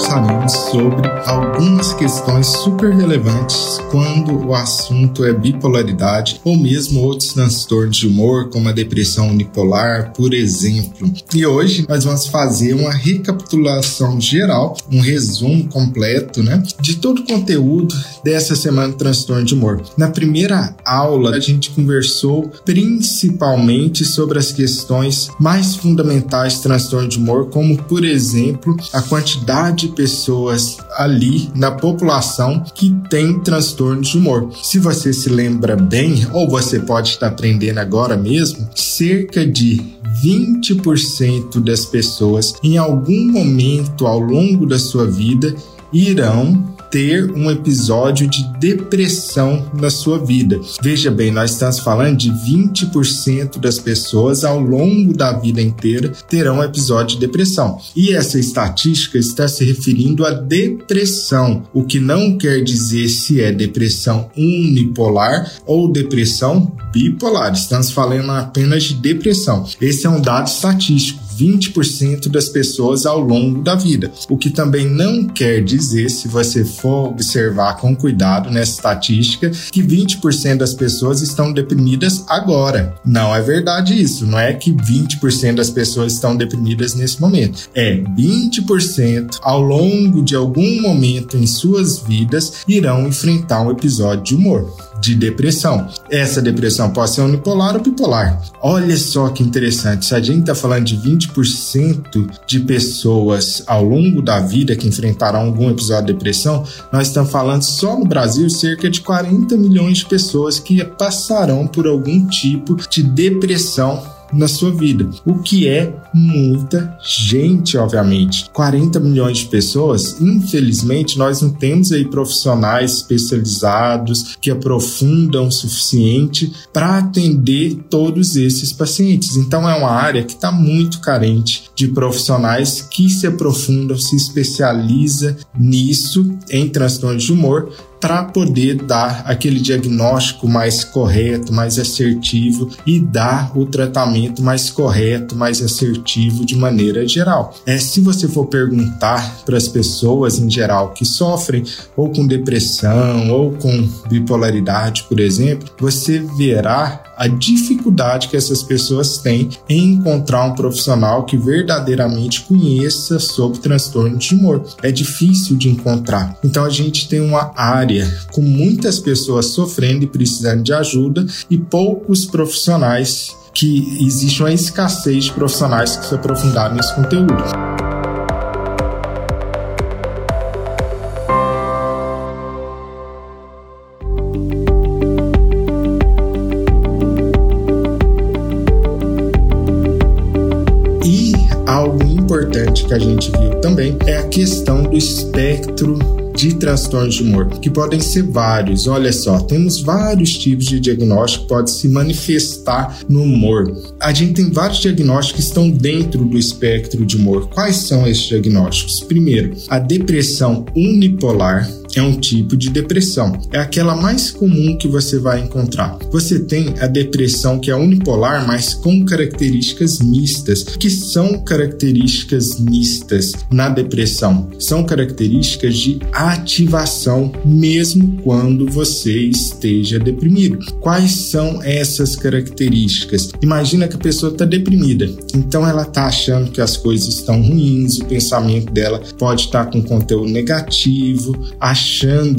Conversaremos sobre algumas questões super relevantes quando o assunto é bipolaridade ou mesmo outros transtornos de humor, como a depressão unipolar, por exemplo. E hoje nós vamos fazer uma recapitulação geral, um resumo completo, né, de todo o conteúdo dessa semana de transtorno de humor. Na primeira aula, a gente conversou principalmente sobre as questões mais fundamentais de transtorno de humor, como, por exemplo, a quantidade de pessoas ali na população que tem transtorno de humor. Se você se lembra bem, ou você pode estar aprendendo agora mesmo, cerca de 20% das pessoas em algum momento ao longo da sua vida irão ter um episódio de depressão na sua vida. Veja bem, nós estamos falando de 20% das pessoas ao longo da vida inteira terão um episódio de depressão. E essa estatística está se referindo à depressão, o que não quer dizer se é depressão unipolar ou depressão bipolar. Estamos falando apenas de depressão. Esse é um dado estatístico 20% das pessoas ao longo da vida. O que também não quer dizer, se você for observar com cuidado nessa estatística, que 20% das pessoas estão deprimidas agora. Não é verdade isso. Não é que 20% das pessoas estão deprimidas nesse momento. É 20% ao longo de algum momento em suas vidas irão enfrentar um episódio de humor de depressão. Essa depressão pode ser unipolar ou bipolar. Olha só que interessante, se a gente está falando de 20% de pessoas ao longo da vida que enfrentarão algum episódio de depressão, nós estamos falando só no Brasil cerca de 40 milhões de pessoas que passarão por algum tipo de depressão na sua vida, o que é muita gente, obviamente. 40 milhões de pessoas, infelizmente, nós não temos aí profissionais especializados que aprofundam o suficiente para atender todos esses pacientes. Então, é uma área que está muito carente de profissionais que se aprofundam, se especializa nisso em transtornos de humor para poder dar aquele diagnóstico mais correto, mais assertivo e dar o tratamento mais correto, mais assertivo de maneira geral. É, se você for perguntar para as pessoas em geral que sofrem ou com depressão ou com bipolaridade, por exemplo, você verá a dificuldade que essas pessoas têm em encontrar um profissional que verdadeiramente conheça sobre transtorno de humor. É difícil de encontrar. Então a gente tem uma área com muitas pessoas sofrendo e precisando de ajuda e poucos profissionais que existe uma escassez de profissionais que se aprofundaram nesse conteúdo. que a gente viu também é a questão do espectro de transtornos de humor, que podem ser vários. Olha só, temos vários tipos de diagnóstico que pode se manifestar no humor. A gente tem vários diagnósticos que estão dentro do espectro de humor. Quais são esses diagnósticos? Primeiro, a depressão unipolar, é um tipo de depressão. É aquela mais comum que você vai encontrar. Você tem a depressão que é unipolar, mas com características mistas. que são características mistas na depressão? São características de ativação mesmo quando você esteja deprimido. Quais são essas características? Imagina que a pessoa está deprimida, então ela está achando que as coisas estão ruins, o pensamento dela pode estar tá com conteúdo negativo,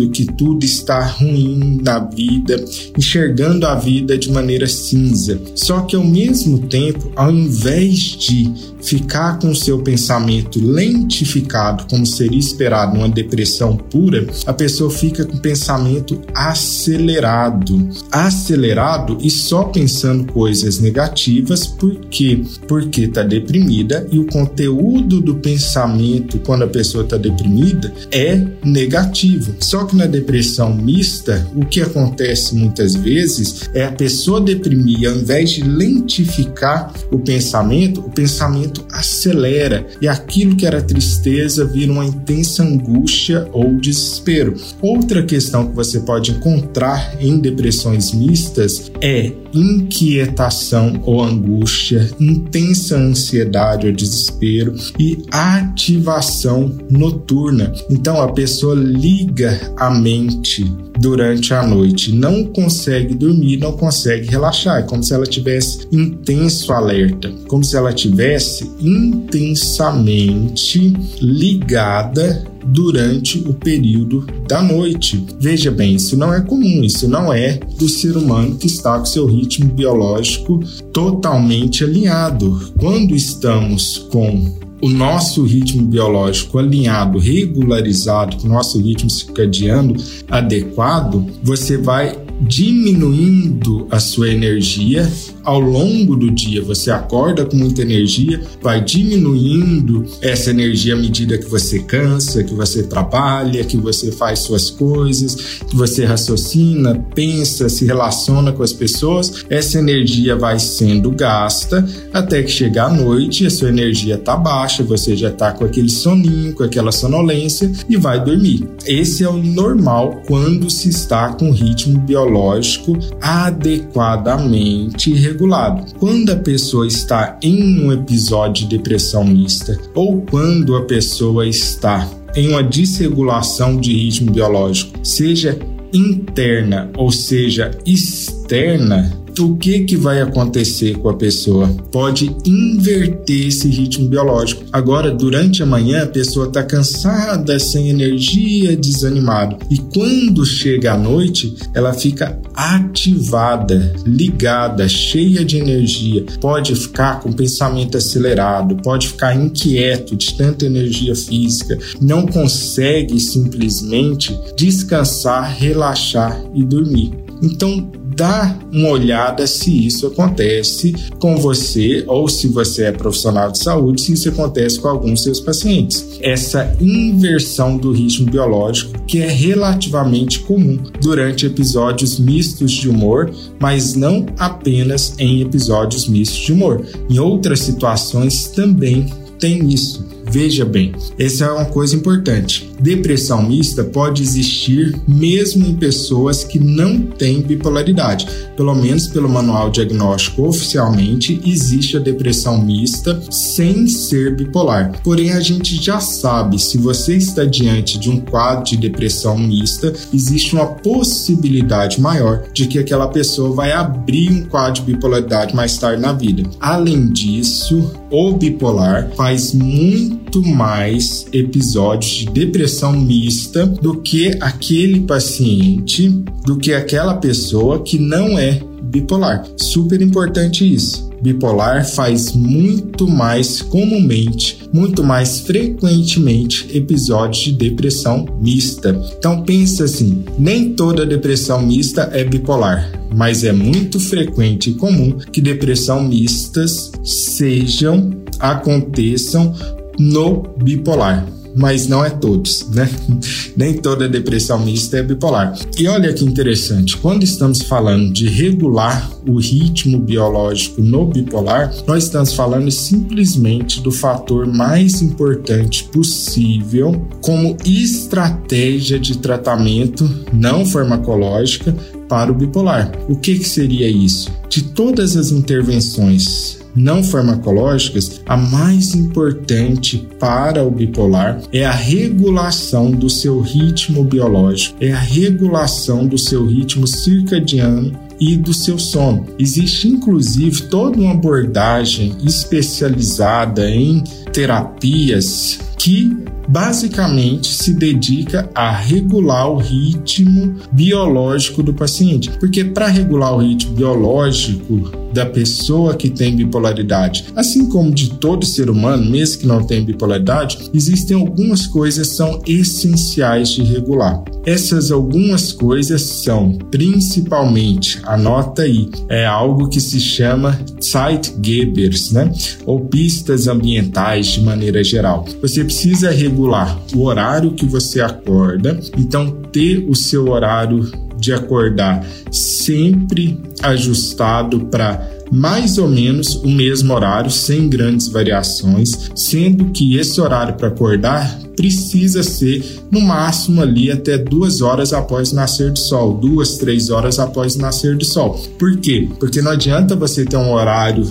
que tudo está ruim na vida, enxergando a vida de maneira cinza. Só que ao mesmo tempo, ao invés de ficar com o seu pensamento lentificado, como seria esperado numa depressão pura, a pessoa fica com o pensamento acelerado. Acelerado e só pensando coisas negativas, por quê? Porque está deprimida e o conteúdo do pensamento quando a pessoa está deprimida é negativo. Só que na depressão mista, o que acontece muitas vezes é a pessoa deprimir, ao invés de lentificar o pensamento, o pensamento acelera e aquilo que era tristeza vira uma intensa angústia ou desespero. Outra questão que você pode encontrar em depressões mistas é inquietação ou angústia, intensa ansiedade ou desespero e ativação noturna. Então a pessoa liga a mente durante a noite, não consegue dormir, não consegue relaxar, é como se ela tivesse intenso alerta, como se ela tivesse intensamente ligada durante o período da noite. Veja bem, isso não é comum, isso não é do ser humano que está com seu ritmo biológico totalmente alinhado. Quando estamos com o nosso ritmo biológico alinhado, regularizado, com o nosso ritmo circadiano adequado, você vai diminuindo a sua energia ao longo do dia. Você acorda com muita energia, vai diminuindo essa energia à medida que você cansa, que você trabalha, que você faz suas coisas, que você raciocina, pensa, se relaciona com as pessoas. Essa energia vai sendo gasta até que chega à noite, a sua energia está baixa, você já está com aquele soninho, com aquela sonolência e vai dormir. Esse é o normal quando se está com ritmo biológico adequadamente regulado. Quando a pessoa está em um episódio de depressão mista ou quando a pessoa está em uma desregulação de ritmo biológico, seja interna ou seja externa, o que que vai acontecer com a pessoa? Pode inverter esse ritmo biológico. Agora, durante a manhã, a pessoa está cansada, sem energia, desanimada. E quando chega à noite, ela fica ativada, ligada, cheia de energia. Pode ficar com pensamento acelerado, pode ficar inquieto de tanta energia física, não consegue simplesmente descansar, relaxar e dormir. Então, dá uma olhada se isso acontece com você ou se você é profissional de saúde, se isso acontece com alguns seus pacientes. Essa inversão do ritmo biológico que é relativamente comum durante episódios mistos de humor, mas não apenas em episódios mistos de humor. Em outras situações também tem isso. Veja bem, essa é uma coisa importante. Depressão mista pode existir mesmo em pessoas que não têm bipolaridade. Pelo menos pelo manual diagnóstico oficialmente, existe a depressão mista sem ser bipolar. Porém, a gente já sabe, se você está diante de um quadro de depressão mista, existe uma possibilidade maior de que aquela pessoa vai abrir um quadro de bipolaridade mais tarde na vida. Além disso, o bipolar faz muito mais episódios de depressão mista do que aquele paciente, do que aquela pessoa que não é bipolar. Super importante isso. Bipolar faz muito mais comumente, muito mais frequentemente episódios de depressão mista. Então pensa assim, nem toda depressão mista é bipolar, mas é muito frequente e comum que depressão mistas sejam aconteçam no bipolar mas não é todos, né? Nem toda depressão mista é bipolar. E olha que interessante, quando estamos falando de regular o ritmo biológico no bipolar, nós estamos falando simplesmente do fator mais importante possível como estratégia de tratamento não farmacológica para o bipolar. O que, que seria isso? De todas as intervenções não farmacológicas, a mais importante para o bipolar é a regulação do seu ritmo biológico, é a regulação do seu ritmo circadiano e do seu sono. Existe inclusive toda uma abordagem especializada em terapias que basicamente se dedica a regular o ritmo biológico do paciente. Porque para regular o ritmo biológico da pessoa que tem bipolaridade, assim como de todo ser humano, mesmo que não tenha bipolaridade, existem algumas coisas que são essenciais de regular. Essas algumas coisas são, principalmente, anota aí, é algo que se chama Zeitgebers, né? Ou pistas ambientais de maneira geral. Você precisa regular o horário que você acorda, então ter o seu horário de acordar sempre ajustado para mais ou menos o mesmo horário, sem grandes variações, sendo que esse horário para acordar precisa ser no máximo ali até duas horas após nascer do sol, duas, três horas após nascer do sol. Por quê? Porque não adianta você ter um horário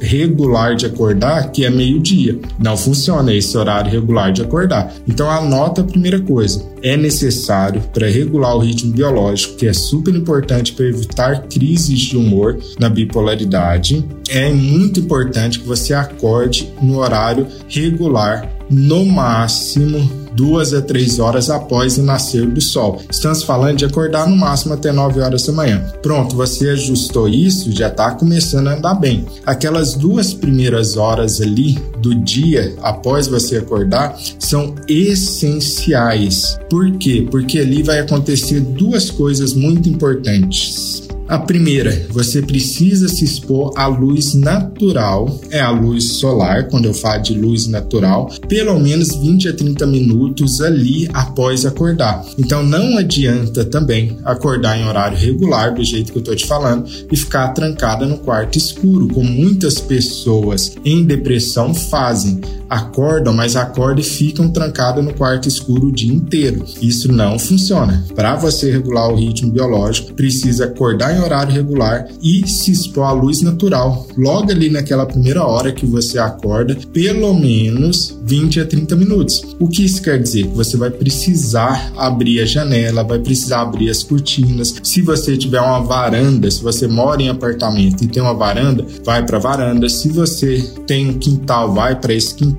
regular de acordar que é meio-dia. Não funciona esse horário regular de acordar. Então anota a primeira coisa. É necessário para regular o ritmo biológico, que é super importante para evitar crises de humor na bipolaridade. É muito importante que você acorde no horário regular no máximo duas a três horas após o nascer do sol. Estamos falando de acordar no máximo até 9 horas da manhã. Pronto, você ajustou isso, já está começando a andar bem. Aquelas duas primeiras horas ali do dia após você acordar são essenciais. Por quê? Porque ali vai acontecer duas coisas muito importantes. A primeira, você precisa se expor à luz natural, é a luz solar, quando eu falo de luz natural, pelo menos 20 a 30 minutos ali após acordar. Então não adianta também acordar em horário regular, do jeito que eu estou te falando, e ficar trancada no quarto escuro, como muitas pessoas em depressão fazem. Acordam, mas acordam e ficam trancadas no quarto escuro o dia inteiro. Isso não funciona. Para você regular o ritmo biológico, precisa acordar em horário regular e se expor à luz natural, logo ali naquela primeira hora que você acorda, pelo menos 20 a 30 minutos. O que isso quer dizer? Que você vai precisar abrir a janela, vai precisar abrir as cortinas. Se você tiver uma varanda, se você mora em apartamento e tem uma varanda, vai para varanda. Se você tem um quintal, vai para esse quintal.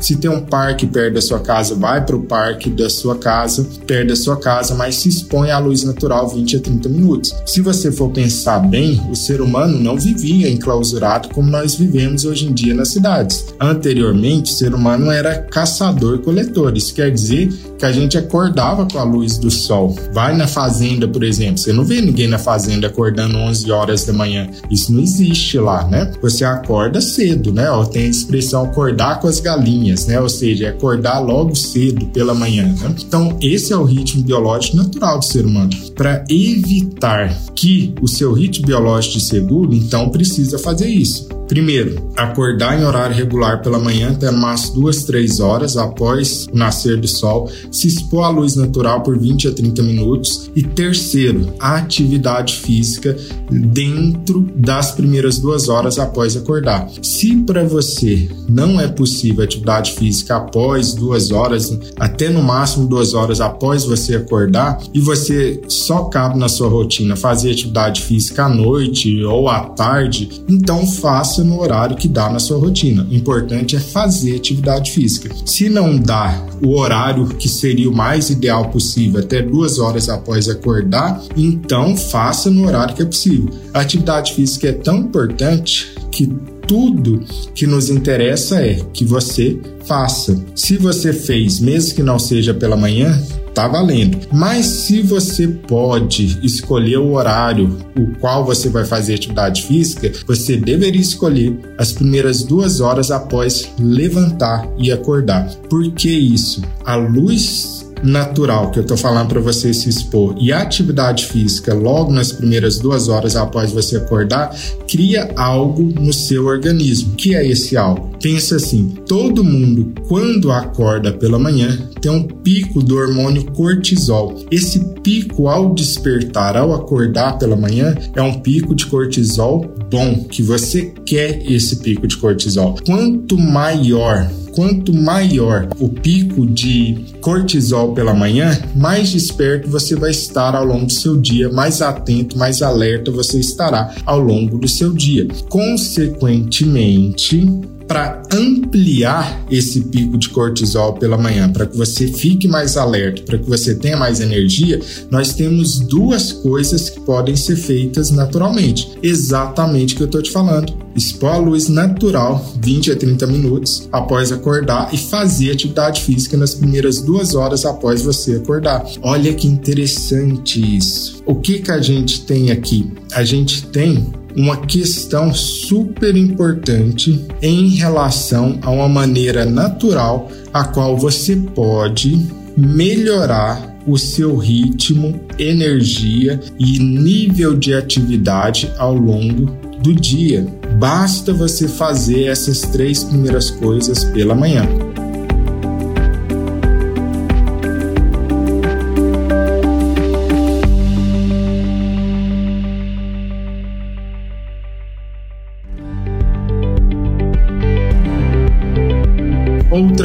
Se tem um parque perto da sua casa, vai para o parque da sua casa, perto da sua casa, mas se expõe à luz natural 20 a 30 minutos. Se você for pensar bem, o ser humano não vivia enclausurado como nós vivemos hoje em dia nas cidades. Anteriormente, o ser humano era caçador-coletor. Isso quer dizer que a gente acordava com a luz do sol. Vai na fazenda, por exemplo, você não vê ninguém na fazenda acordando 11 horas da manhã. Isso não existe lá, né? Você acorda cedo, né? Tem a expressão acordar com as galinhas, né? Ou seja, é acordar logo cedo pela manhã. Né? Então, esse é o ritmo biológico natural do ser humano. Para evitar que o seu ritmo biológico de seguro, então precisa fazer isso. Primeiro, acordar em horário regular pela manhã até mais duas, três horas após o nascer do sol, se expor à luz natural por 20 a 30 minutos. E terceiro, a atividade física dentro das primeiras duas horas após acordar. Se para você não é possível atividade física após duas horas, até no máximo duas horas após você acordar, e você só cabe na sua rotina fazer atividade física à noite ou à tarde, então faça faça no horário que dá na sua rotina. O importante é fazer atividade física. Se não dá o horário que seria o mais ideal possível, até duas horas após acordar, então faça no horário que é possível. A atividade física é tão importante que tudo que nos interessa é que você faça. Se você fez, mesmo que não seja pela manhã, tá valendo. Mas se você pode escolher o horário o qual você vai fazer atividade física, você deveria escolher as primeiras duas horas após levantar e acordar. Por que isso? A luz natural que eu estou falando para você se expor e a atividade física logo nas primeiras duas horas após você acordar cria algo no seu organismo. que é esse algo? Pensa assim: todo mundo quando acorda pela manhã tem um pico do hormônio cortisol. Esse pico ao despertar, ao acordar pela manhã, é um pico de cortisol bom, que você quer esse pico de cortisol. Quanto maior quanto maior o pico de cortisol pela manhã, mais desperto você vai estar ao longo do seu dia, mais atento, mais alerta você estará ao longo do seu dia. Consequentemente, para ampliar esse pico de cortisol pela manhã, para que você fique mais alerta, para que você tenha mais energia, nós temos duas coisas que podem ser feitas naturalmente. Exatamente o que eu estou te falando. Expor a luz natural 20 a 30 minutos após acordar e fazer atividade física nas primeiras duas horas após você acordar. Olha que interessante isso. O que que a gente tem aqui? A gente tem uma questão super importante em relação a uma maneira natural a qual você pode melhorar o seu ritmo, energia e nível de atividade ao longo do dia. Basta você fazer essas três primeiras coisas pela manhã.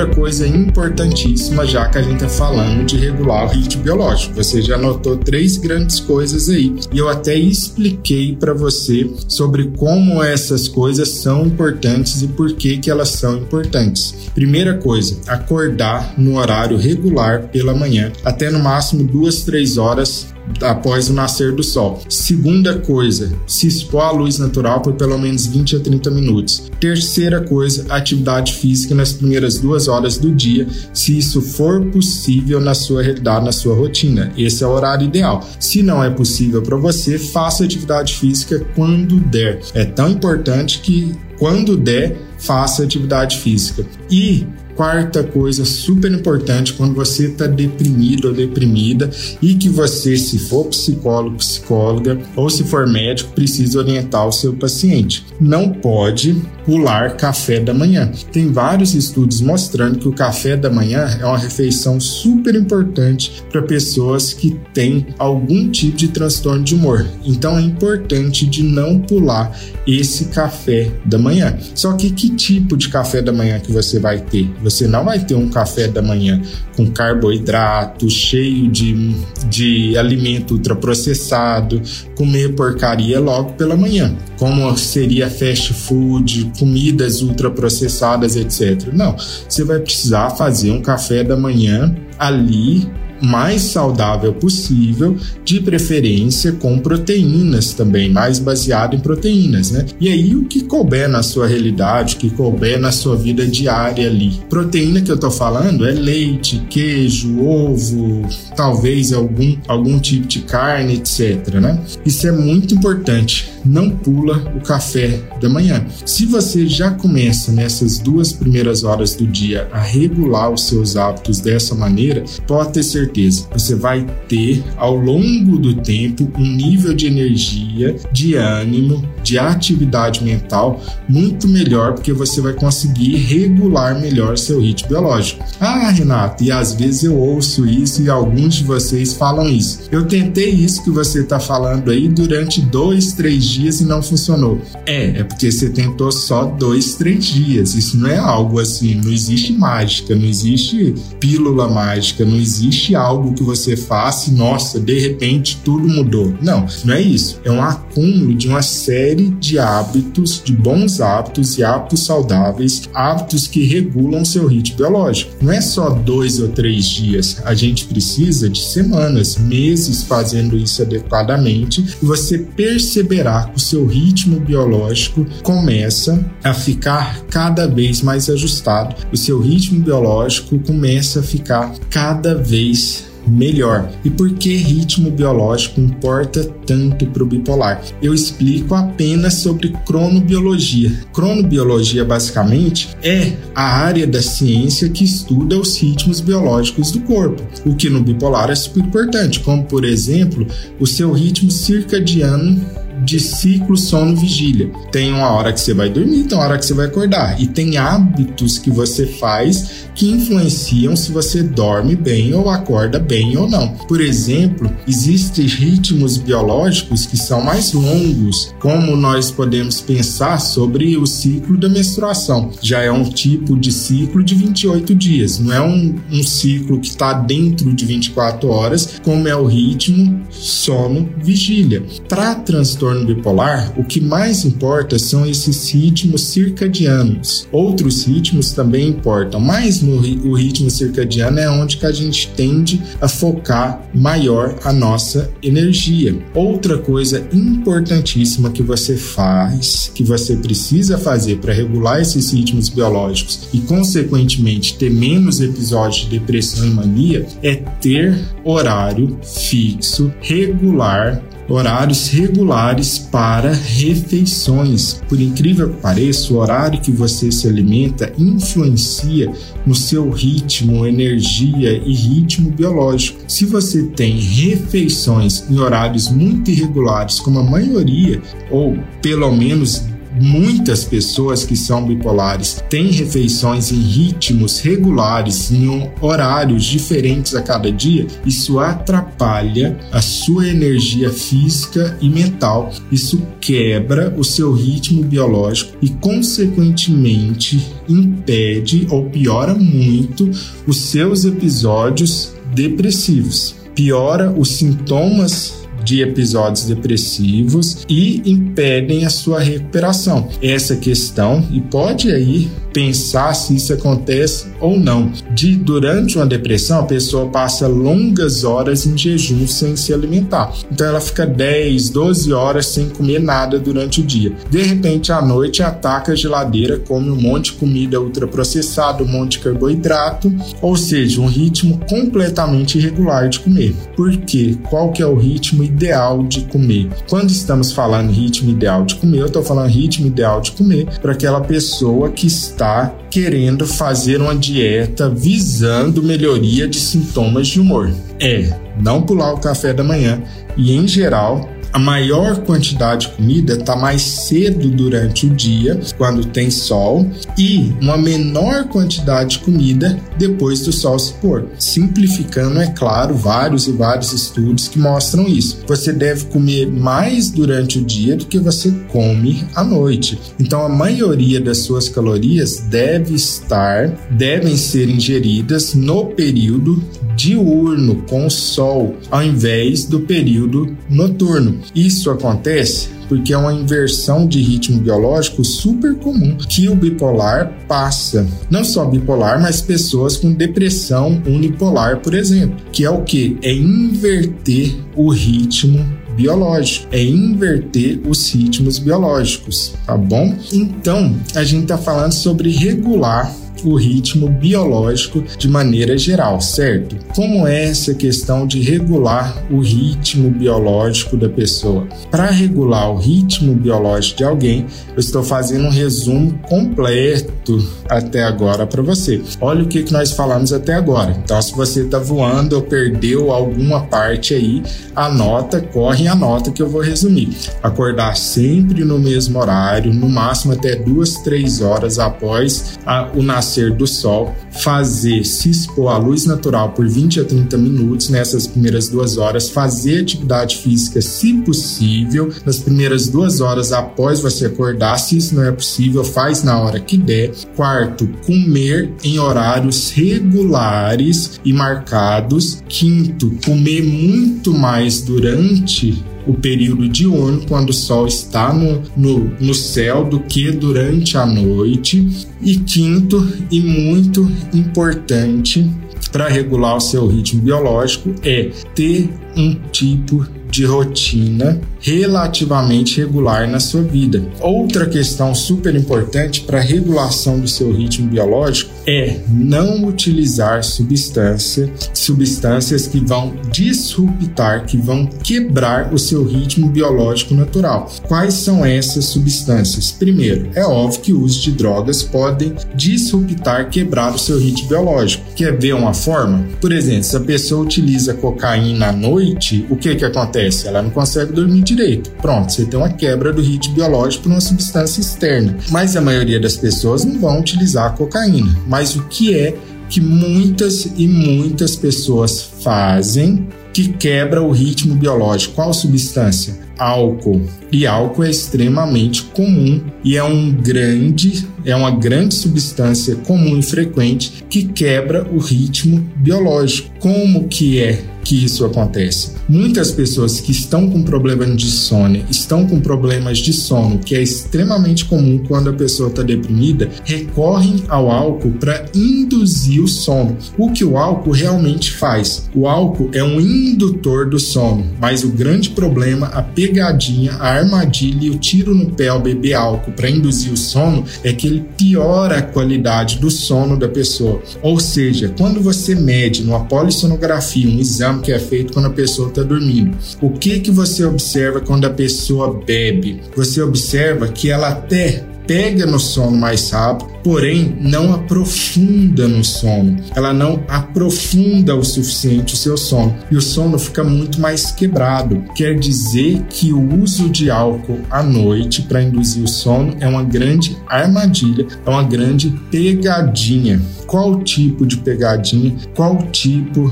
Outra coisa importantíssima, já que a gente está falando de regular o ritmo biológico. Você já notou três grandes coisas aí. E eu até expliquei para você sobre como essas coisas são importantes e por que, que elas são importantes. Primeira coisa, acordar no horário regular pela manhã, até no máximo duas, três horas após o nascer do sol. Segunda coisa, se expor à luz natural por pelo menos 20 a 30 minutos. Terceira coisa, atividade física nas primeiras duas horas do dia, se isso for possível na sua realidade, na sua rotina. Esse é o horário ideal. Se não é possível para você, faça atividade física quando der. É tão importante que quando der, faça atividade física. E quarta coisa super importante quando você está deprimido ou deprimida e que você, se for psicólogo, psicóloga ou se for médico, precisa orientar o seu paciente. Não pode pular café da manhã. Tem vários estudos mostrando que o café da manhã é uma refeição super importante para pessoas que têm algum tipo de transtorno de humor. Então é importante de não pular esse café da manhã. Só que que tipo de café da manhã que você vai ter? Você não vai ter um café da manhã com carboidrato, cheio de, de alimento ultraprocessado, comer porcaria logo pela manhã, como seria fast food, comidas ultraprocessadas, etc. Não, você vai precisar fazer um café da manhã ali mais saudável possível, de preferência com proteínas também, mais baseado em proteínas, né? E aí o que couber na sua realidade, o que couber na sua vida diária ali. Proteína que eu tô falando é leite, queijo, ovo, talvez algum algum tipo de carne, etc, né? Isso é muito importante. Não pula o café da manhã. Se você já começa nessas duas primeiras horas do dia a regular os seus hábitos dessa maneira, pode ter certeza você vai ter ao longo do tempo um nível de energia, de ânimo, de atividade mental muito melhor, porque você vai conseguir regular melhor seu ritmo biológico. Ah, Renato, e às vezes eu ouço isso e alguns de vocês falam isso. Eu tentei isso que você está falando aí durante dois, três dias e não funcionou. É, é porque você tentou só dois, três dias. Isso não é algo assim, não existe mágica, não existe pílula mágica, não existe algo que você faça e, nossa, de repente tudo mudou. Não, não é isso. É um acúmulo de uma série de hábitos, de bons hábitos e hábitos saudáveis, hábitos que regulam seu ritmo biológico. Não é só dois ou três dias. A gente precisa de semanas, meses fazendo isso adequadamente e você perceberá o seu ritmo biológico começa a ficar cada vez mais ajustado. O seu ritmo biológico começa a ficar cada vez melhor. E por que ritmo biológico importa tanto para o bipolar? Eu explico apenas sobre cronobiologia. Cronobiologia, basicamente, é a área da ciência que estuda os ritmos biológicos do corpo, o que no bipolar é super importante, como, por exemplo, o seu ritmo circadiano de ciclo sono-vigília. Tem uma hora que você vai dormir, tem uma hora que você vai acordar. E tem hábitos que você faz que influenciam se você dorme bem ou acorda bem ou não. Por exemplo, existem ritmos biológicos que são mais longos, como nós podemos pensar sobre o ciclo da menstruação. Já é um tipo de ciclo de 28 dias, não é um, um ciclo que está dentro de 24 horas, como é o ritmo sono-vigília. Para transtorno transtorno bipolar, o que mais importa são esses ritmos circadianos. Outros ritmos também importam, mas no, o ritmo circadiano é onde que a gente tende a focar maior a nossa energia. Outra coisa importantíssima que você faz, que você precisa fazer para regular esses ritmos biológicos e, consequentemente, ter menos episódios de depressão e mania, é ter horário fixo, regular horários regulares para refeições. Por incrível que pareça, o horário que você se alimenta influencia no seu ritmo, energia e ritmo biológico. Se você tem refeições em horários muito irregulares, como a maioria, ou pelo menos Muitas pessoas que são bipolares têm refeições em ritmos regulares, em horários diferentes a cada dia. Isso atrapalha a sua energia física e mental. Isso quebra o seu ritmo biológico e, consequentemente, impede ou piora muito os seus episódios depressivos. Piora os sintomas de episódios depressivos e impedem a sua recuperação. Essa questão, e pode aí pensar se isso acontece ou não. De durante uma depressão, a pessoa passa longas horas em jejum sem se alimentar. Então ela fica 10, 12 horas sem comer nada durante o dia. De repente, à noite, ataca a geladeira, come um monte de comida ultraprocessada, um monte de carboidrato, ou seja, um ritmo completamente irregular de comer. Por quê? Qual que é o ritmo ideal de comer? Quando estamos falando ritmo ideal de comer, eu estou falando ritmo ideal de comer para aquela pessoa que está está querendo fazer uma dieta visando melhoria de sintomas de humor. É não pular o café da manhã e, em geral, a maior quantidade de comida está mais cedo durante o dia, quando tem sol, e uma menor quantidade de comida depois do sol se pôr. Simplificando, é claro, vários e vários estudos que mostram isso. Você deve comer mais durante o dia do que você come à noite. Então, a maioria das suas calorias deve estar, devem ser ingeridas no período diurno com o sol, ao invés do período noturno. Isso acontece porque é uma inversão de ritmo biológico super comum que o bipolar passa. Não só bipolar, mas pessoas com depressão unipolar, por exemplo, que é o que? É inverter o ritmo biológico, é inverter os ritmos biológicos, tá bom? Então, a gente tá falando sobre regular o ritmo biológico de maneira geral, certo? Como é essa questão de regular o ritmo biológico da pessoa? Para regular o ritmo biológico de alguém, eu estou fazendo um resumo completo até agora para você. Olha o que, que nós falamos até agora. Então, se você está voando ou perdeu alguma parte aí, anota, corre e anota que eu vou resumir. Acordar sempre no mesmo horário, no máximo até duas, três horas após a, o nascimento nascer do sol, fazer, se expor à luz natural por 20 a 30 minutos nessas primeiras duas horas, fazer atividade física, se possível, nas primeiras duas horas após você acordar. Se isso não é possível, faz na hora que der. Quarto, comer em horários regulares e marcados. Quinto, comer muito mais durante o período diurno, quando o sol está no, no, no céu, do que durante a noite. E quinto, e muito importante para regular o seu ritmo biológico, é ter um tipo de rotina relativamente regular na sua vida. Outra questão super importante para a regulação do seu ritmo biológico é não utilizar substância, substâncias que vão disruptar, que vão quebrar o seu ritmo biológico natural. Quais são essas substâncias? Primeiro, é óbvio que o uso de drogas podem disruptar, quebrar o seu ritmo biológico. Quer ver uma forma? Por exemplo, se a pessoa utiliza cocaína à noite, o que que acontece? Ela não consegue dormir direito. Pronto, você tem uma quebra do ritmo biológico por uma substância externa. Mas a maioria das pessoas não vão utilizar a cocaína. Mas o que é que muitas e muitas pessoas fazem que quebra o ritmo biológico? Qual substância? Álcool. E álcool é extremamente comum e é um grande, é uma grande substância comum e frequente que quebra o ritmo biológico. Como que é que isso acontece? Muitas pessoas que estão com problemas de sono, estão com problemas de sono, que é extremamente comum quando a pessoa está deprimida, recorrem ao álcool para induzir o sono. O que o álcool realmente faz? O álcool é um indutor do sono, mas o grande problema, a pegadinha, a armadilha e o tiro no pé ao beber álcool para induzir o sono é que ele piora a qualidade do sono da pessoa. Ou seja, quando você mede numa polissonografia, um exame que é feito quando a pessoa está dormindo, o que que você observa quando a pessoa bebe? Você observa que ela até pega no sono mais rápido, porém não aprofunda no sono. Ela não aprofunda o suficiente o seu sono e o sono fica muito mais quebrado. Quer dizer que o uso de álcool à noite para induzir o sono é uma grande armadilha, é uma grande pegadinha. Qual tipo de pegadinha? Qual tipo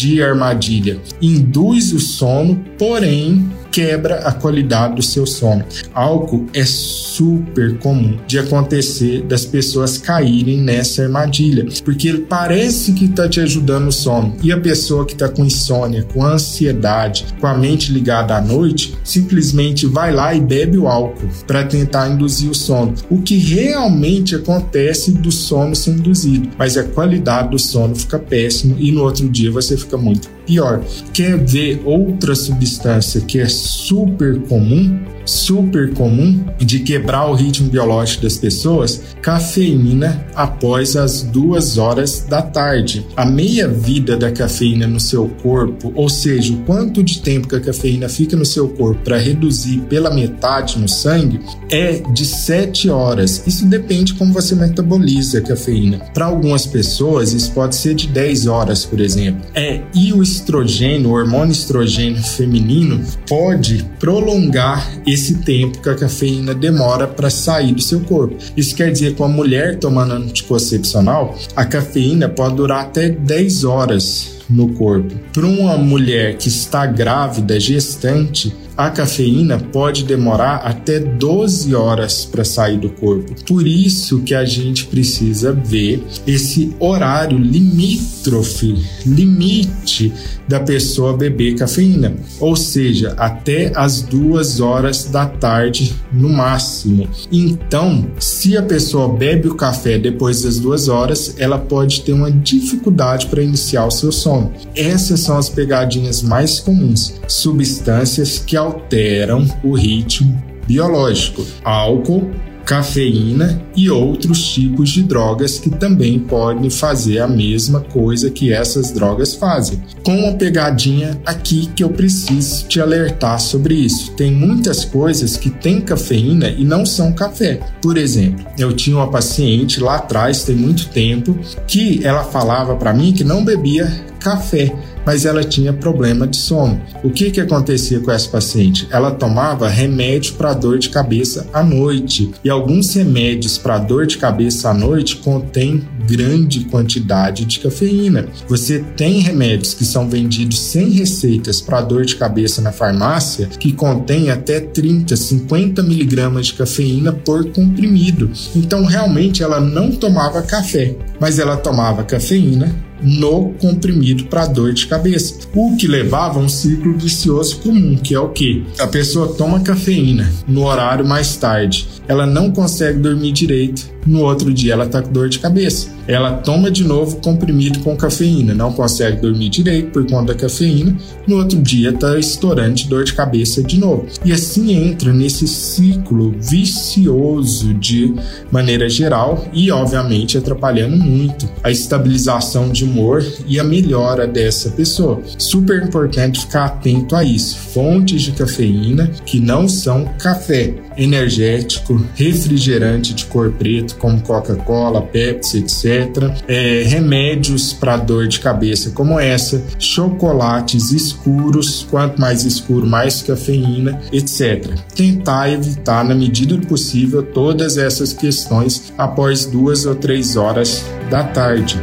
de armadilha? Induz o sono, porém quebra a qualidade do seu sono. Álcool é super comum de acontecer das pessoas caírem nessa armadilha, porque ele parece que está te ajudando no sono e a pessoa que está com insônia, com ansiedade, com a mente ligada à noite, simplesmente vai lá e bebe o álcool para tentar induzir o sono. O que realmente acontece do sono ser induzido, mas a qualidade do sono fica péssimo e no outro dia você fica muito pior. Quer ver outra substância que é super comum? super comum de quebrar o ritmo biológico das pessoas, cafeína após as duas horas da tarde. A meia vida da cafeína no seu corpo, ou seja, o quanto de tempo que a cafeína fica no seu corpo para reduzir pela metade no sangue, é de 7 horas. Isso depende como você metaboliza a cafeína. Para algumas pessoas, isso pode ser de 10 horas, por exemplo. É, e o estrogênio, o hormônio estrogênio feminino, pode prolongar esse tempo que a cafeína demora para sair do seu corpo. Isso quer dizer que uma mulher tomando anticoncepcional, a cafeína pode durar até 10 horas no corpo. Para uma mulher que está grávida, gestante, a cafeína pode demorar até 12 horas para sair do corpo. Por isso que a gente precisa ver esse horário limítrofe, limite da pessoa beber cafeína, ou seja, até as duas horas da tarde no máximo. Então, se a pessoa bebe o café depois das duas horas, ela pode ter uma dificuldade para iniciar o seu sono. Essas são as pegadinhas mais comuns, substâncias que alteram o ritmo biológico. Álcool, cafeína e outros tipos de drogas que também podem fazer a mesma coisa que essas drogas fazem. Com uma pegadinha aqui que eu preciso te alertar sobre isso. Tem muitas coisas que têm cafeína e não são café. Por exemplo, eu tinha uma paciente lá atrás, tem muito tempo, que ela falava para mim que não bebia café mas ela tinha problema de sono. O que que acontecia com essa paciente? Ela tomava remédio para dor de cabeça à noite e alguns remédios para dor de cabeça à noite contêm grande quantidade de cafeína. Você tem remédios que são vendidos sem receitas para dor de cabeça na farmácia que contém até 30, 50 miligramas de cafeína por comprimido. Então realmente ela não tomava café, mas ela tomava cafeína no comprimido para dor de cabeça, o que levava a um ciclo vicioso comum, que é o que? A pessoa toma cafeína no horário mais tarde, ela não consegue dormir direito, no outro dia ela está com dor de cabeça. Ela toma de novo comprimido com cafeína, não consegue dormir direito por conta da cafeína, no outro dia está estourando de dor de cabeça de novo. E assim entra nesse ciclo vicioso de maneira geral e, obviamente, atrapalhando muito a estabilização de humor e a melhora dessa pessoa. Super importante ficar atento a isso. Fontes de cafeína que não são café, energético, refrigerante de cor preto, como Coca-Cola, Pepsi, etc. É, remédios para dor de cabeça, como essa, chocolates escuros, quanto mais escuro, mais cafeína, etc. Tentar evitar, na medida do possível, todas essas questões após duas ou três horas da tarde.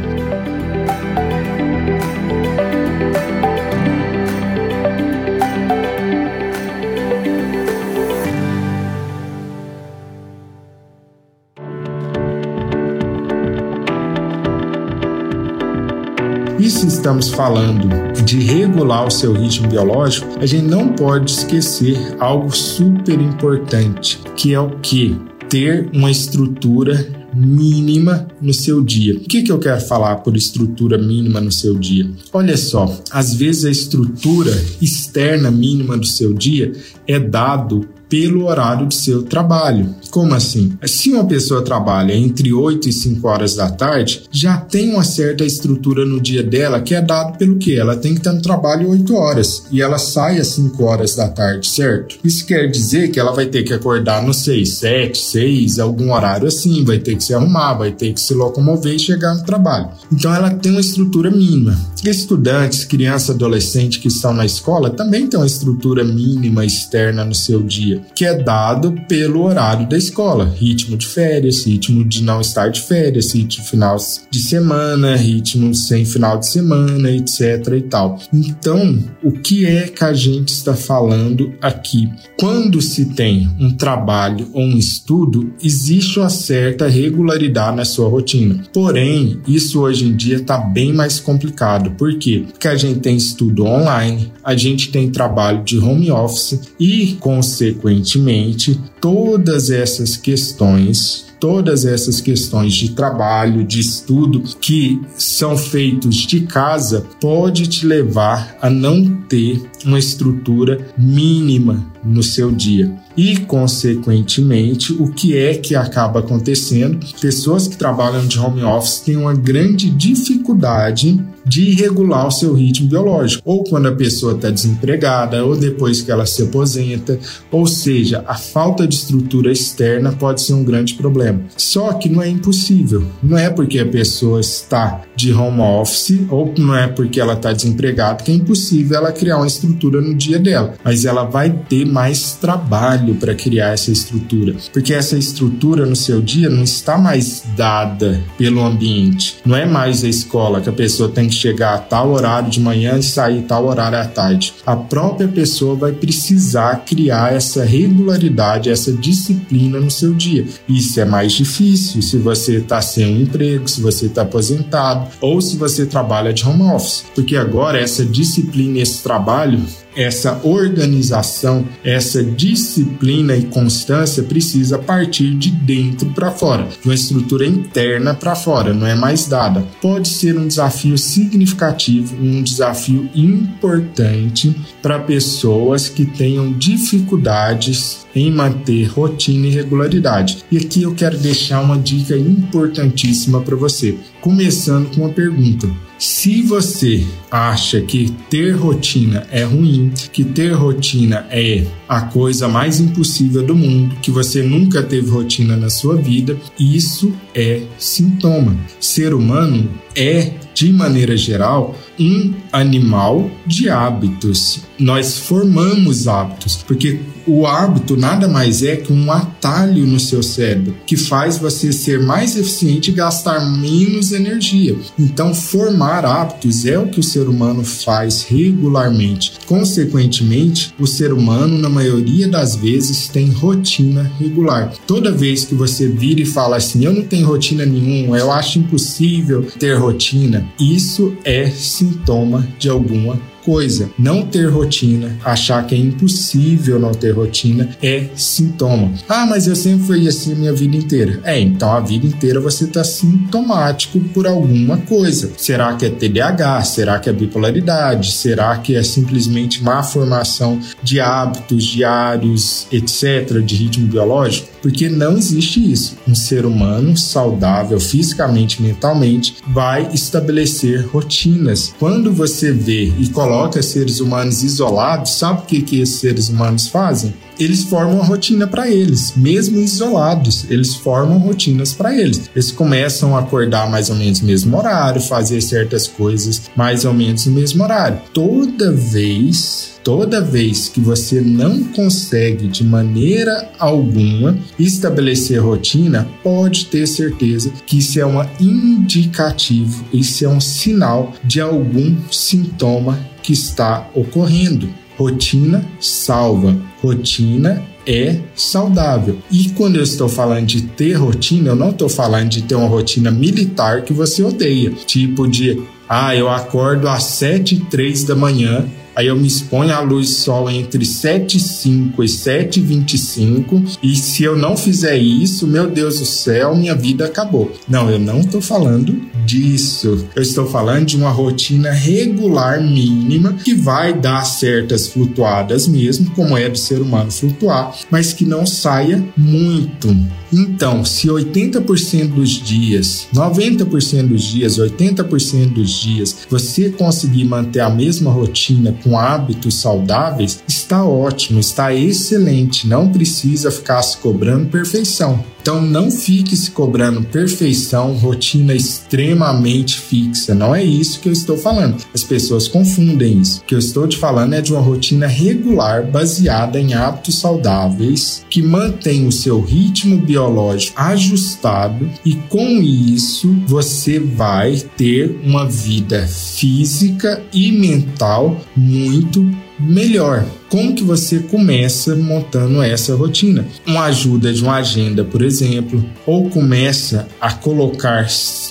Estamos falando de regular o seu ritmo biológico, a gente não pode esquecer algo super importante, que é o que? Ter uma estrutura mínima no seu dia. O que, que eu quero falar por estrutura mínima no seu dia? Olha só, às vezes a estrutura externa mínima do seu dia é dado pelo horário do seu trabalho. Como assim? Se uma pessoa trabalha entre 8 e 5 horas da tarde, já tem uma certa estrutura no dia dela que é dado pelo que? Ela tem que estar no trabalho 8 horas e ela sai às 5 horas da tarde, certo? Isso quer dizer que ela vai ter que acordar no 6, 7, 6, algum horário assim, vai ter que se arrumar, vai ter que se locomover e chegar no trabalho. Então ela tem uma estrutura mínima. Estudantes, criança, adolescente que estão na escola também tem uma estrutura mínima externa no seu dia que é dado pelo horário da escola, ritmo de férias, ritmo de não estar de férias, ritmo final de semana, ritmo sem final de semana, etc e tal. Então, o que é que a gente está falando aqui? Quando se tem um trabalho ou um estudo, existe uma certa regularidade na sua rotina. Porém, isso hoje em dia está bem mais complicado. Por quê? Porque a gente tem estudo online, a gente tem trabalho de home office e, consequentemente, consequentemente, todas essas questões todas essas questões de trabalho, de estudo que são feitos de casa, pode te levar a não ter uma estrutura mínima no seu dia. E, consequentemente, o que é que acaba acontecendo? Pessoas que trabalham de home office têm uma grande dificuldade de regular o seu ritmo biológico, ou quando a pessoa está desempregada, ou depois que ela se aposenta, ou seja, a falta de estrutura externa pode ser um grande problema. Só que não é impossível, não é porque a pessoa está de home office ou não é porque ela está desempregada que é impossível ela criar uma estrutura no dia dela, mas ela vai ter mais trabalho para criar essa estrutura, porque essa estrutura no seu dia não está mais dada pelo ambiente, não é mais a escola que a pessoa tem que chegar a tal horário de manhã e sair tal horário à tarde. A própria pessoa vai precisar criar essa regularidade, essa disciplina no seu dia. Isso é mais difícil se você está sem um emprego, se você está aposentado ou se você trabalha de home office, porque agora essa disciplina, esse trabalho essa organização, essa disciplina e constância precisa partir de dentro para fora, de uma estrutura interna para fora, não é mais dada. Pode ser um desafio significativo, um desafio importante para pessoas que tenham dificuldades em manter rotina e regularidade. E aqui eu quero deixar uma dica importantíssima para você, começando com uma pergunta. Se você acha que ter rotina é ruim, que ter rotina é a coisa mais impossível do mundo, que você nunca teve rotina na sua vida, isso é sintoma. Ser humano é, de maneira geral, um animal de hábitos. Nós formamos hábitos, porque o hábito nada mais é que um atalho no seu cérebro que faz você ser mais eficiente e gastar menos energia. Então, formar hábitos é o que o ser humano faz regularmente. Consequentemente, o ser humano, na maioria das vezes, tem rotina regular. Toda vez que você vira e fala assim: Eu não tenho rotina nenhuma, eu acho impossível ter rotina, isso é sintoma de alguma coisa. Não ter rotina, achar que é impossível não ter rotina é sintoma. Ah, mas eu sempre fui assim a minha vida inteira. É, então a vida inteira você está sintomático por alguma coisa. Será que é TDAH? Será que é bipolaridade? Será que é simplesmente má formação de hábitos diários, etc., de ritmo biológico? Porque não existe isso. Um ser humano saudável fisicamente, mentalmente, vai estabelecer rotinas. Quando você vê e coloca coloca seres humanos isolados, sabe o que, que esses seres humanos fazem? Eles formam uma rotina para eles, mesmo isolados, eles formam rotinas para eles. Eles começam a acordar mais ou menos no mesmo horário, fazer certas coisas mais ou menos no mesmo horário. Toda vez toda vez que você não consegue de maneira alguma estabelecer rotina, pode ter certeza que isso é um indicativo, isso é um sinal de algum sintoma que está ocorrendo. Rotina salva, rotina é saudável. E quando eu estou falando de ter rotina, eu não estou falando de ter uma rotina militar que você odeia, tipo de Ah, eu acordo às 7 e 3 da manhã aí eu me exponho à luz sol entre 7h05 e 7h25 e se eu não fizer isso, meu Deus do céu, minha vida acabou. Não, eu não estou falando disso. Eu estou falando de uma rotina regular mínima que vai dar certas flutuadas mesmo, como é do ser humano flutuar, mas que não saia muito. Então, se 80% dos dias, 90% dos dias, 80% dos dias você conseguir manter a mesma rotina com hábitos saudáveis, está ótimo, está excelente. Não precisa ficar se cobrando perfeição. Então não fique se cobrando perfeição, rotina extremamente fixa. Não é isso que eu estou falando. As pessoas confundem isso. O que eu estou te falando é de uma rotina regular baseada em hábitos saudáveis que mantém o seu ritmo biológico ajustado e com isso você vai ter uma vida física e mental muito melhor. Como que você começa montando essa rotina? Uma ajuda de uma agenda, por exemplo, ou começa a colocar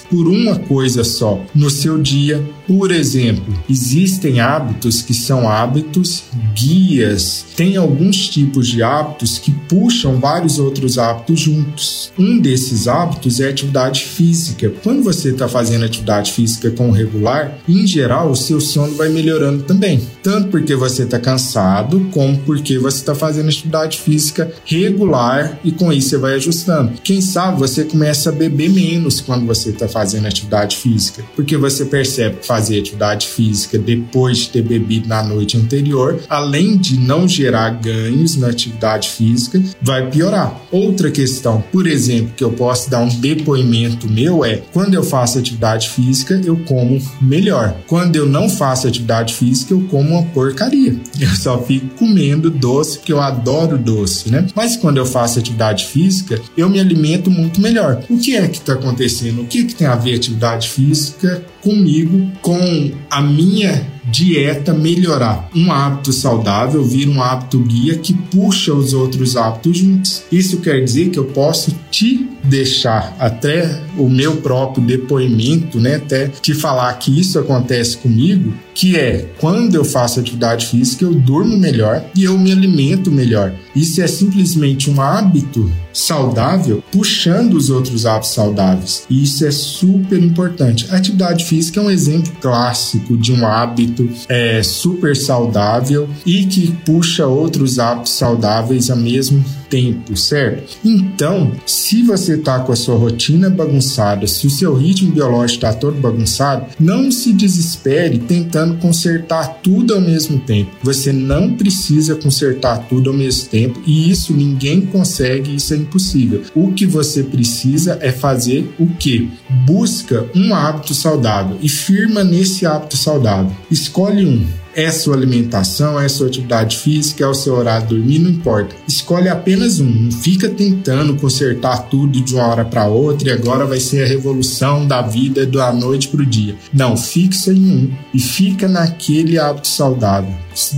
por uma coisa só no seu dia. Por exemplo, existem hábitos que são hábitos guias. Tem alguns tipos de hábitos que puxam vários outros hábitos juntos. Um desses hábitos é atividade física. Quando você está fazendo atividade física com regular, em geral, o seu sono vai melhorando também. Tanto porque você está cansado, como porque você está fazendo atividade física regular e com isso você vai ajustando. Quem sabe você começa a beber menos quando você está fazendo atividade física, porque você percebe que fazer atividade física depois de ter bebido na noite anterior, além de não gerar ganhos na atividade física, vai piorar. Outra questão, por exemplo, que eu posso dar um depoimento meu é quando eu faço atividade física, eu como melhor. Quando eu não faço atividade física, eu como uma porcaria. Eu só fico comendo doce, porque eu adoro doce, né? Mas quando eu faço atividade física, eu me alimento muito melhor. O que é que está acontecendo? O que, é que tem a ver atividade física comigo, com a minha dieta melhorar. Um hábito saudável vira um hábito guia que puxa os outros hábitos juntos. Isso quer dizer que eu posso te deixar até o meu próprio depoimento, né, até te falar que isso acontece comigo, que é quando eu faço atividade física eu durmo melhor e eu me alimento melhor. Isso é simplesmente um hábito saudável puxando os outros hábitos saudáveis. E isso é super importante. A atividade física é um exemplo clássico de um hábito é, super saudável e que puxa outros hábitos saudáveis ao mesmo tempo, certo? Então, se você está com a sua rotina bagunçada, se o seu ritmo biológico está todo bagunçado, não se desespere tentando consertar tudo ao mesmo tempo. Você não precisa consertar tudo ao mesmo tempo e isso ninguém consegue, isso é impossível. O que você precisa é fazer o que? Busca um hábito saudável e firma nesse hábito saudável. Escolhe um é sua alimentação, é sua atividade física, é o seu horário de dormir, não importa. Escolhe apenas um. Não fica tentando consertar tudo de uma hora para outra e agora vai ser a revolução da vida da noite para o dia. Não, fixa em um e fica naquele hábito saudável.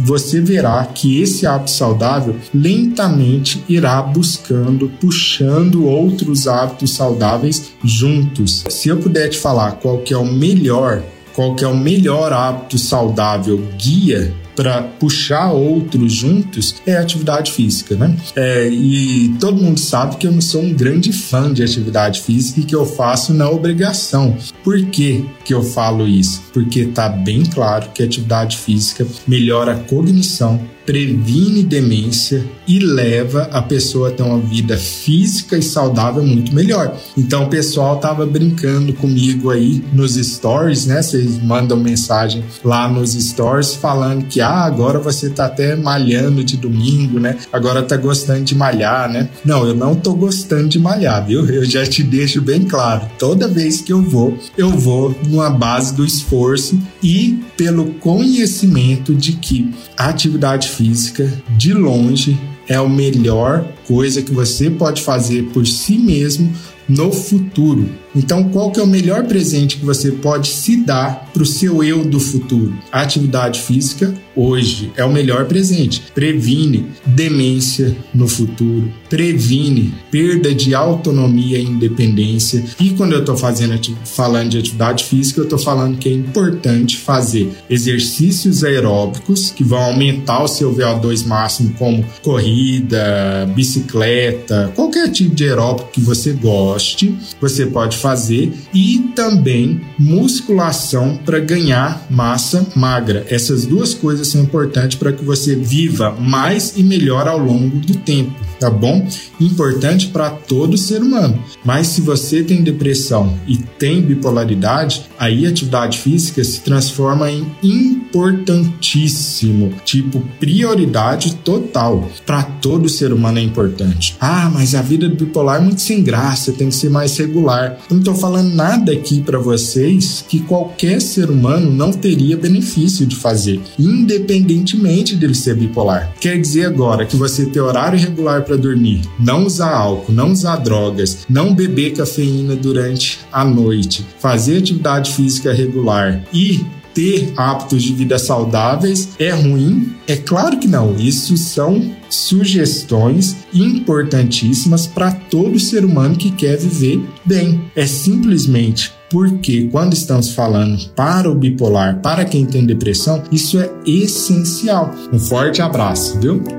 Você verá que esse hábito saudável lentamente irá buscando, puxando outros hábitos saudáveis juntos. Se eu puder te falar qual que é o melhor qual que é o melhor hábito saudável guia para puxar outros juntos é atividade física, né? É, e todo mundo sabe que eu não sou um grande fã de atividade física e que eu faço na obrigação. Por que, que eu falo isso? Porque tá bem claro que atividade física melhora a cognição, previne demência e leva a pessoa a ter uma vida física e saudável muito melhor. Então o pessoal tava brincando comigo aí nos stories, né? Vocês mandam mensagem lá nos stories falando que ah, agora você tá até malhando de domingo, né? Agora tá gostando de malhar, né? Não, eu não tô gostando de malhar, viu? Eu já te deixo bem claro. Toda vez que eu vou, eu vou numa base do esforço e pelo conhecimento de que a atividade física, de longe, é a melhor coisa que você pode fazer por si mesmo no futuro. Então, qual que é o melhor presente que você pode se dar para o seu eu do futuro? A atividade física hoje é o melhor presente. Previne demência no futuro, previne perda de autonomia e independência. E quando eu estou fazendo falando de atividade física, eu estou falando que é importante fazer exercícios aeróbicos que vão aumentar o seu VO2 máximo, como corrida, bicicleta, qualquer tipo de aeróbico que você goste, você pode fazer e também musculação para ganhar massa magra. Essas duas coisas são importantes para que você viva mais e melhor ao longo do tempo, tá bom? Importante para todo ser humano. Mas se você tem depressão e tem bipolaridade, aí a atividade física se transforma em importantíssimo, tipo prioridade total. Para todo ser humano é importante. Ah, mas a vida do bipolar é muito sem graça, tem que ser mais regular. Eu não estou falando nada aqui para vocês que qualquer ser humano não teria benefício de fazer, independentemente dele ser bipolar. Quer dizer agora que você ter horário regular para dormir, não usar álcool, não usar drogas, não beber cafeína durante a noite, fazer atividade física regular e ter hábitos de vida saudáveis é ruim? É claro que não. Isso são sugestões importantíssimas para todo ser humano que quer viver bem. É simplesmente porque quando estamos falando para o bipolar, para quem tem depressão, isso é essencial. Um forte abraço, viu?